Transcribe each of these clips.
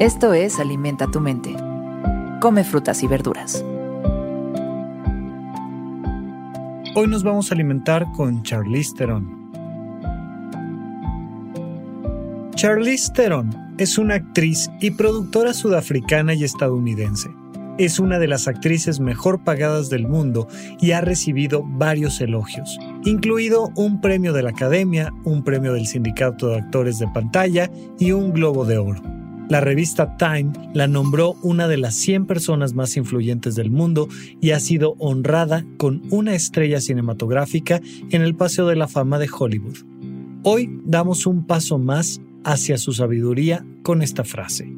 Esto es Alimenta tu mente. Come frutas y verduras. Hoy nos vamos a alimentar con Charlize Theron. Charlize Theron es una actriz y productora sudafricana y estadounidense. Es una de las actrices mejor pagadas del mundo y ha recibido varios elogios, incluido un premio de la Academia, un premio del Sindicato de Actores de Pantalla y un Globo de Oro. La revista Time la nombró una de las 100 personas más influyentes del mundo y ha sido honrada con una estrella cinematográfica en el Paseo de la Fama de Hollywood. Hoy damos un paso más hacia su sabiduría con esta frase.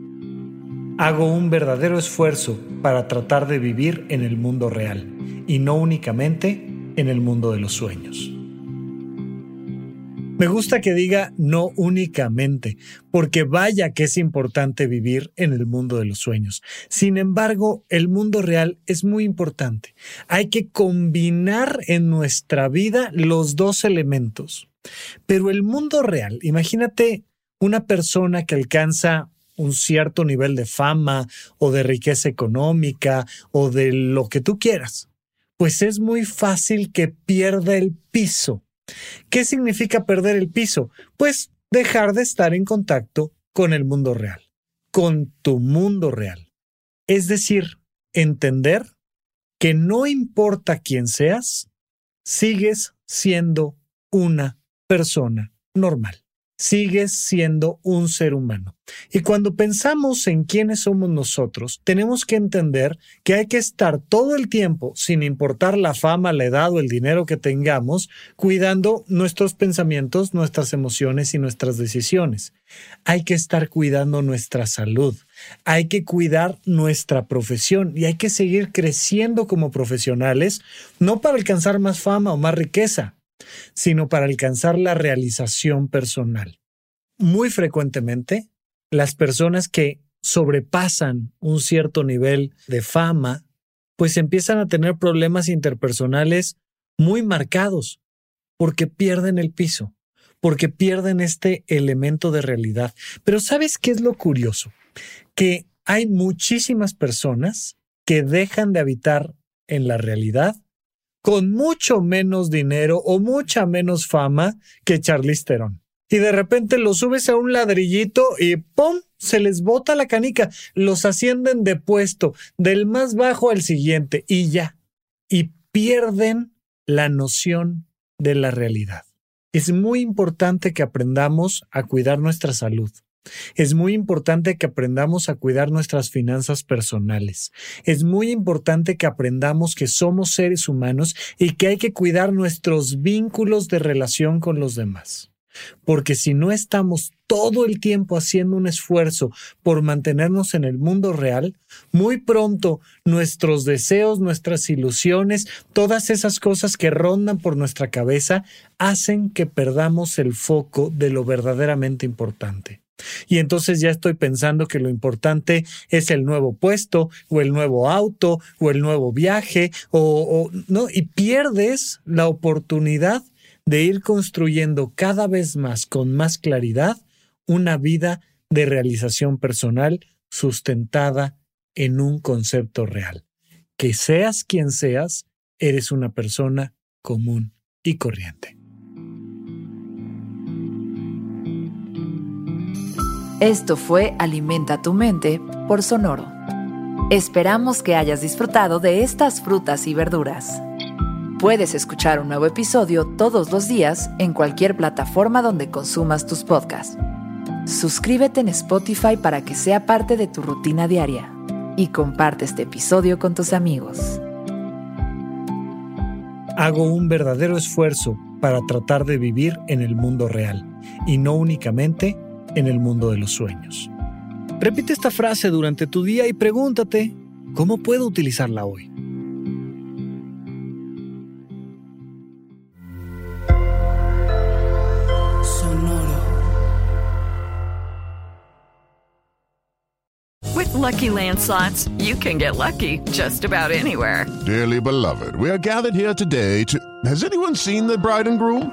Hago un verdadero esfuerzo para tratar de vivir en el mundo real y no únicamente en el mundo de los sueños. Me gusta que diga no únicamente, porque vaya que es importante vivir en el mundo de los sueños. Sin embargo, el mundo real es muy importante. Hay que combinar en nuestra vida los dos elementos. Pero el mundo real, imagínate una persona que alcanza un cierto nivel de fama o de riqueza económica o de lo que tú quieras, pues es muy fácil que pierda el piso. ¿Qué significa perder el piso? Pues dejar de estar en contacto con el mundo real, con tu mundo real. Es decir, entender que no importa quién seas, sigues siendo una persona normal sigues siendo un ser humano. Y cuando pensamos en quiénes somos nosotros, tenemos que entender que hay que estar todo el tiempo, sin importar la fama, la edad o el dinero que tengamos, cuidando nuestros pensamientos, nuestras emociones y nuestras decisiones. Hay que estar cuidando nuestra salud. Hay que cuidar nuestra profesión y hay que seguir creciendo como profesionales, no para alcanzar más fama o más riqueza, sino para alcanzar la realización personal. Muy frecuentemente, las personas que sobrepasan un cierto nivel de fama, pues empiezan a tener problemas interpersonales muy marcados, porque pierden el piso, porque pierden este elemento de realidad. Pero ¿sabes qué es lo curioso? Que hay muchísimas personas que dejan de habitar en la realidad con mucho menos dinero o mucha menos fama que Charlize Theron. Y de repente lo subes a un ladrillito y ¡pum! se les bota la canica, los ascienden de puesto, del más bajo al siguiente y ya. Y pierden la noción de la realidad. Es muy importante que aprendamos a cuidar nuestra salud. Es muy importante que aprendamos a cuidar nuestras finanzas personales. Es muy importante que aprendamos que somos seres humanos y que hay que cuidar nuestros vínculos de relación con los demás. Porque si no estamos todo el tiempo haciendo un esfuerzo por mantenernos en el mundo real, muy pronto nuestros deseos, nuestras ilusiones, todas esas cosas que rondan por nuestra cabeza, hacen que perdamos el foco de lo verdaderamente importante. Y entonces ya estoy pensando que lo importante es el nuevo puesto o el nuevo auto o el nuevo viaje o, no y pierdes la oportunidad de ir construyendo cada vez más con más claridad una vida de realización personal sustentada en un concepto real. Que seas quien seas, eres una persona común y corriente. Esto fue Alimenta tu mente por Sonoro. Esperamos que hayas disfrutado de estas frutas y verduras. Puedes escuchar un nuevo episodio todos los días en cualquier plataforma donde consumas tus podcasts. Suscríbete en Spotify para que sea parte de tu rutina diaria y comparte este episodio con tus amigos. Hago un verdadero esfuerzo para tratar de vivir en el mundo real y no únicamente en el mundo de los sueños. Repite esta frase durante tu día y pregúntate, ¿cómo puedo utilizarla hoy? Sonoro. With lucky landslots, you can get lucky just about anywhere. Dearly beloved, we are gathered here today to. Has anyone seen the bride and groom?